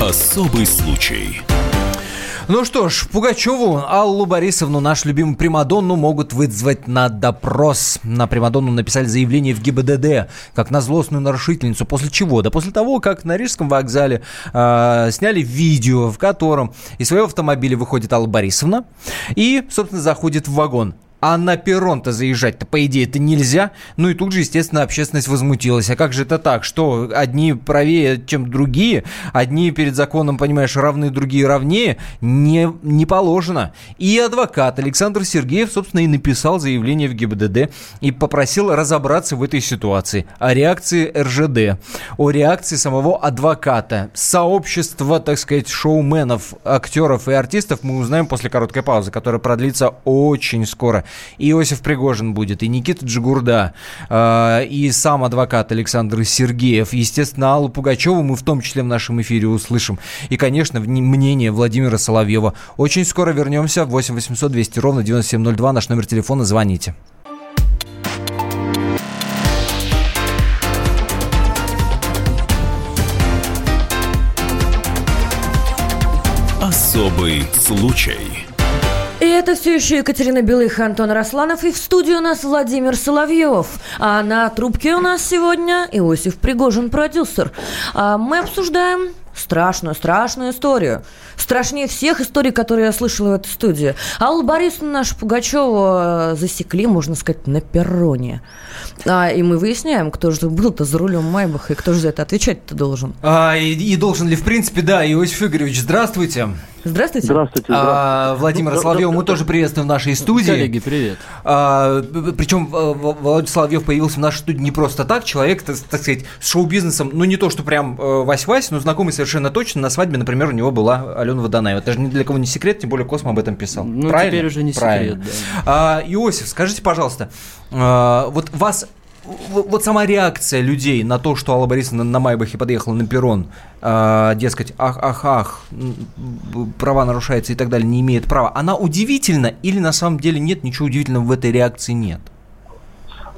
Особый случай. Ну что ж, Пугачеву, Аллу Борисовну, наш любимый Примадонну, могут вызвать на допрос. На Примадонну написали заявление в ГИБДД, как на злостную нарушительницу. После чего? Да после того, как на Рижском вокзале э, сняли видео, в котором из своего автомобиля выходит Алла Борисовна и, собственно, заходит в вагон. А на перрон-то заезжать-то, по идее, это нельзя. Ну и тут же, естественно, общественность возмутилась. А как же это так? Что, одни правее, чем другие? Одни перед законом, понимаешь, равны, другие равнее? Не, не положено. И адвокат Александр Сергеев, собственно, и написал заявление в ГИБДД и попросил разобраться в этой ситуации. О реакции РЖД, о реакции самого адвоката, сообщества, так сказать, шоуменов, актеров и артистов мы узнаем после короткой паузы, которая продлится очень скоро и Иосиф Пригожин будет, и Никита Джигурда, э, и сам адвокат Александр Сергеев. Естественно, Аллу Пугачеву мы в том числе в нашем эфире услышим. И, конечно, мнение Владимира Соловьева. Очень скоро вернемся. 8 800 200 ровно 9702. Наш номер телефона. Звоните. Особый случай. И это все еще Екатерина Белых, Антон Росланов. И в студии у нас Владимир Соловьев. А на трубке у нас сегодня Иосиф Пригожин, продюсер. А мы обсуждаем страшную, страшную историю. Страшнее всех историй, которые я слышала в этой студии. Аллу Борисовну нашу Пугачеву э, засекли, можно сказать, на перроне. А, и мы выясняем, кто же был-то за рулем Майбаха и кто же за это отвечать-то должен. А, и, и должен ли, в принципе, да, Иосиф Игоревич, здравствуйте. Здравствуйте. Здравствуйте. А, Владимира ну, Соловьева мы тоже приветствуем в нашей студии. Коллеги, привет. А, причем Володя Соловьев появился в нашей студии не просто так. Человек, так, так сказать, с шоу-бизнесом, ну не то, что прям э, Вась-Вась, но знакомый совершенно точно. На свадьбе, например, у него была Алена Водонаева. Это же ни для кого не секрет, тем более Космо об этом писал. Ну, Правильно? теперь уже не Правильно. секрет, да. А, Иосиф, скажите, пожалуйста, а, вот вас вот сама реакция людей на то, что Алла Борисовна на Майбахе подъехала на перрон, э, дескать, ах, ах, ах, права нарушаются и так далее, не имеет права, она удивительна или на самом деле нет, ничего удивительного в этой реакции нет?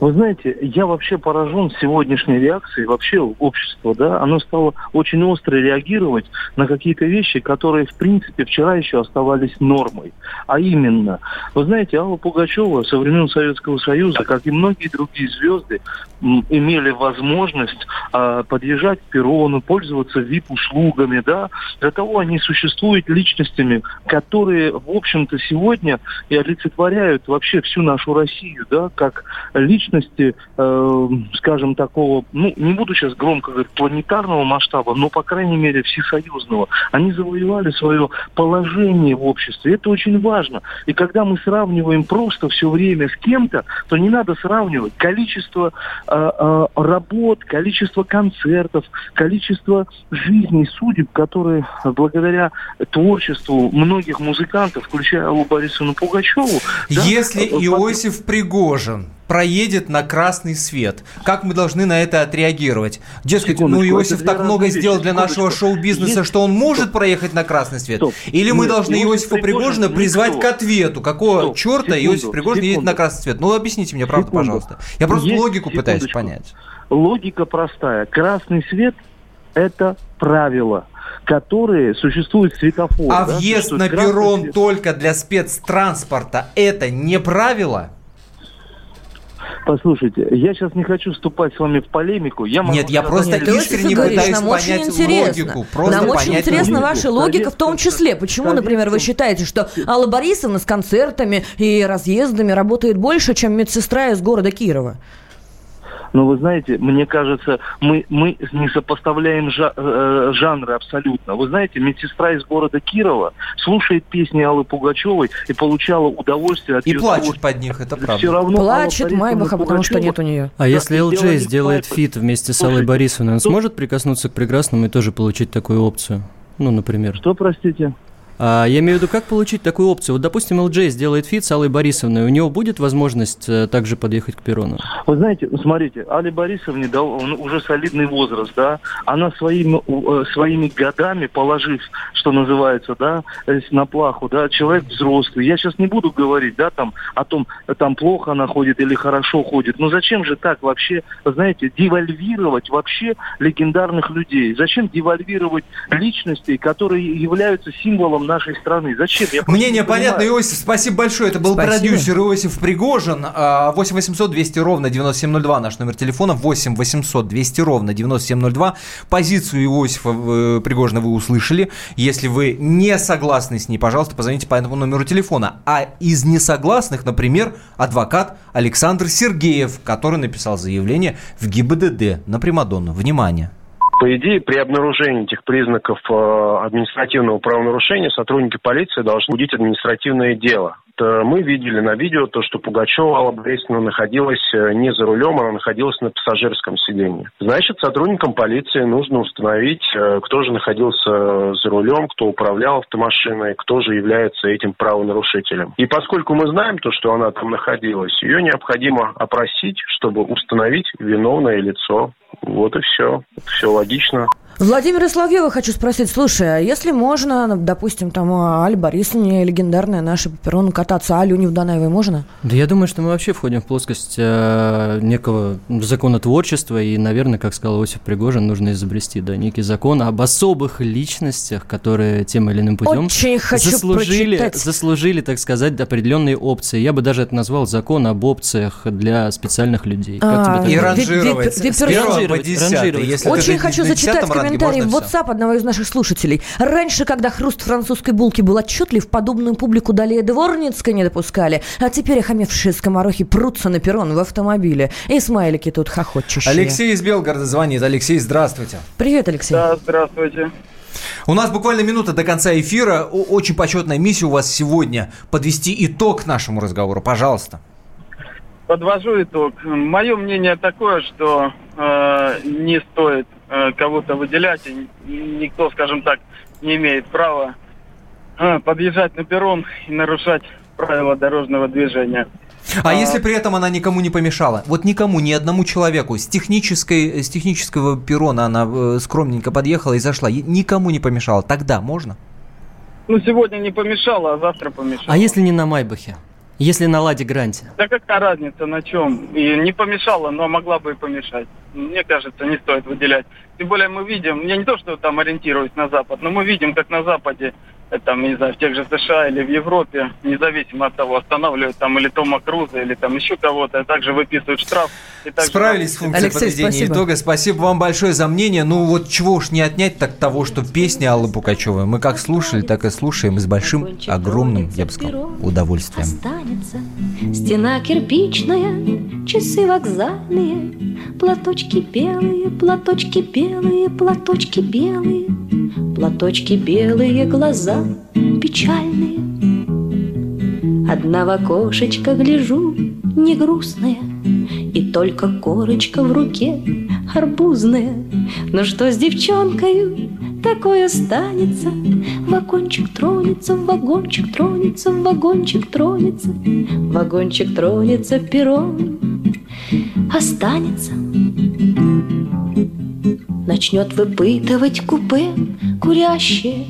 Вы знаете, я вообще поражен сегодняшней реакцией вообще общества, да, оно стало очень остро реагировать на какие-то вещи, которые, в принципе, вчера еще оставались нормой. А именно, вы знаете, Алла Пугачева со времен Советского Союза, как и многие другие звезды, имели возможность э, подъезжать к перрону, пользоваться VIP-услугами, да, для того они существуют личностями, которые, в общем-то, сегодня и олицетворяют вообще всю нашу Россию, да, как личность личности, э, скажем, такого, ну, не буду сейчас громко говорить, планетарного масштаба, но, по крайней мере, всесоюзного. Они завоевали свое положение в обществе. Это очень важно. И когда мы сравниваем просто все время с кем-то, то не надо сравнивать количество э, э, работ, количество концертов, количество жизней, судеб, которые благодаря творчеству многих музыкантов, включая Аллу Борисовну Пугачеву... Если да, Иосиф Пригожин проедет на красный свет. Как мы должны на это отреагировать? Дескать, ну Иосиф так много сделал для нашего шоу-бизнеса, что он может Стоп. проехать на красный свет. Стоп. Или мы Нет, должны Иосифа Пригожина призвать к ответу. Какого Стоп. черта секунду, Иосиф Пригожин едет на красный свет? Ну объясните мне, правда, секунду. пожалуйста. Я просто Есть, логику пытаюсь понять. Логика простая. Красный свет – это правило которые существуют светофоры. А да? въезд на перрон свет. только для спецтранспорта – это не правило? Послушайте, я сейчас не хочу вступать с вами в полемику. Я Нет, я просто искренне говоришь, пытаюсь нам понять очень интересно. логику. Просто нам очень интересна логику. ваша логика в том числе. Почему, например, вы считаете, что Алла Борисовна с концертами и разъездами работает больше, чем медсестра из города Кирова? Но вы знаете, мне кажется, мы, мы не сопоставляем жа, э, жанры абсолютно. Вы знаете, медсестра из города Кирова слушает песни Аллы Пугачевой и получала удовольствие от И плачет под них, это правда. Все равно плачет Майбаха, потому что нет у нее. А да, если Элджей сделает фит вместе с Аллой Борисовной, он сможет прикоснуться к прекрасному и тоже получить такую опцию? Ну, например. Что, простите? А, я имею в виду, как получить такую опцию? Вот, допустим, Элджей сделает фит с Аллой Борисовной, у него будет возможность э, также подъехать к перрону? Вы знаете, смотрите, Али Борисовне дал он уже солидный возраст, да, она своими, э, своими годами, положив, что называется, да, э, на плаху, да, человек взрослый. Я сейчас не буду говорить, да, там, о том, там плохо она ходит или хорошо ходит. Но зачем же так вообще, знаете, девальвировать вообще легендарных людей? Зачем девальвировать личностей, которые являются символом нашей страны. Зачем? Я Мнение понятно, Иосиф, спасибо большое. Это был спасибо. продюсер Иосиф Пригожин. 8 800 200 ровно 9702 наш номер телефона. 8 800 200 ровно 9702. Позицию Иосифа э, Пригожина вы услышали. Если вы не согласны с ней, пожалуйста, позвоните по этому номеру телефона. А из несогласных, например, адвокат Александр Сергеев, который написал заявление в ГИБДД на Примадонну. Внимание! По идее, при обнаружении этих признаков э, административного правонарушения сотрудники полиции должны будить административное дело. Мы видели на видео то, что Пугачева Алла Борисовна находилась э, не за рулем, она находилась на пассажирском сиденье. Значит, сотрудникам полиции нужно установить, э, кто же находился за рулем, кто управлял автомашиной, кто же является этим правонарушителем. И поскольку мы знаем то, что она там находилась, ее необходимо опросить, чтобы установить виновное лицо. Вот и все. Все логично. Владимира Соловьева хочу спросить. Слушай, а если можно, допустим, там Аль Борисовне, легендарная наша по перрону кататься, Алю Невданаевой можно? Да я думаю, что мы вообще входим в плоскость э, некого законотворчества, и, наверное, как сказал Иосиф Пригожин, нужно изобрести да, некий закон об особых личностях, которые тем или иным путем Очень хочу заслужили, прочитать. заслужили, так сказать, определенные опции. Я бы даже это назвал закон об опциях для специальных людей. А, как тебе и ранжировать. Первого по десятый. Очень хочу зачитать комментарий в WhatsApp одного из наших слушателей. Раньше, когда хруст французской булки был отчетлив, подобную публику далее Дворницкой не допускали. А теперь охамевшие скоморохи прутся на перрон в автомобиле. И смайлики тут хохочущие. Алексей из Белгорода звонит. Алексей, здравствуйте. Привет, Алексей. Да, здравствуйте. У нас буквально минута до конца эфира. Очень почетная миссия у вас сегодня подвести итог нашему разговору. Пожалуйста. Подвожу итог. Мое мнение такое, что э, не стоит кого-то выделять, и никто, скажем так, не имеет права э, подъезжать на перрон и нарушать правила дорожного движения. А, а если при этом она никому не помешала? Вот никому, ни одному человеку. С, технической, с технического перрона она э, скромненько подъехала и зашла. Никому не помешала. Тогда можно? Ну, сегодня не помешала, а завтра помешала. А если не на Майбахе? Если на Ладе Гранте? Да какая разница на чем? И не помешала, но могла бы и помешать. Мне кажется, не стоит выделять. Тем более мы видим, я не то, что там ориентируюсь на Запад, но мы видим, как на Западе там, не знаю, в тех же США или в Европе, независимо от того, останавливают там или Тома Круза, или там еще кого-то, также выписывают штраф. И также... Справились с функцией Алексей, подведения спасибо. итога. Спасибо вам большое за мнение. Ну вот чего уж не отнять так того, что песни Аллы Пугачевой мы как слушали, так и слушаем и с большим, огромным, я бы сказал, удовольствием. Останется стена кирпичная, часы вокзальные, платочки белые, платочки белые, платочки белые, платочки белые глаза печальные. Одна в окошечко гляжу, не грустная, И только корочка в руке арбузная. Но что с девчонкою такое станется? Вагончик тронется, вагончик тронется, вагончик тронется, Вагончик тронется, перрон останется. Начнет выпытывать купе курящее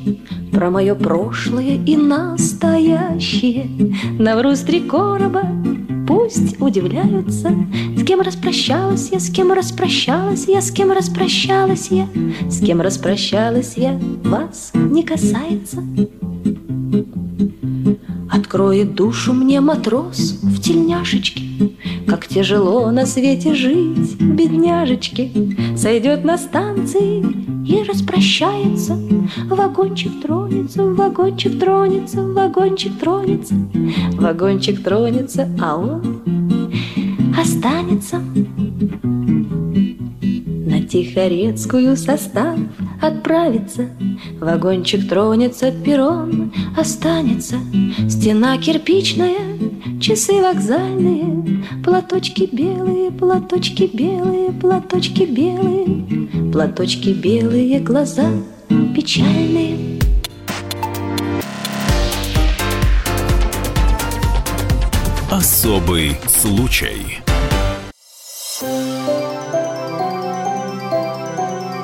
Про мое прошлое и настоящее. Наврус три короба, пусть удивляются С кем распрощалась я, с кем распрощалась я, с кем распрощалась я С кем распрощалась я, вас не касается. Откроет душу мне матрос в тельняшечке Как тяжело на свете жить, бедняжечки. Сойдет на станции и распрощается. Вагончик тронется, вагончик тронется, вагончик тронется. Вагончик тронется, а он останется Тихорецкую состав отправится, Вагончик тронется, перрон останется, Стена кирпичная, часы вокзальные, Платочки белые, платочки белые, платочки белые, Платочки белые, глаза печальные. Особый случай. thank you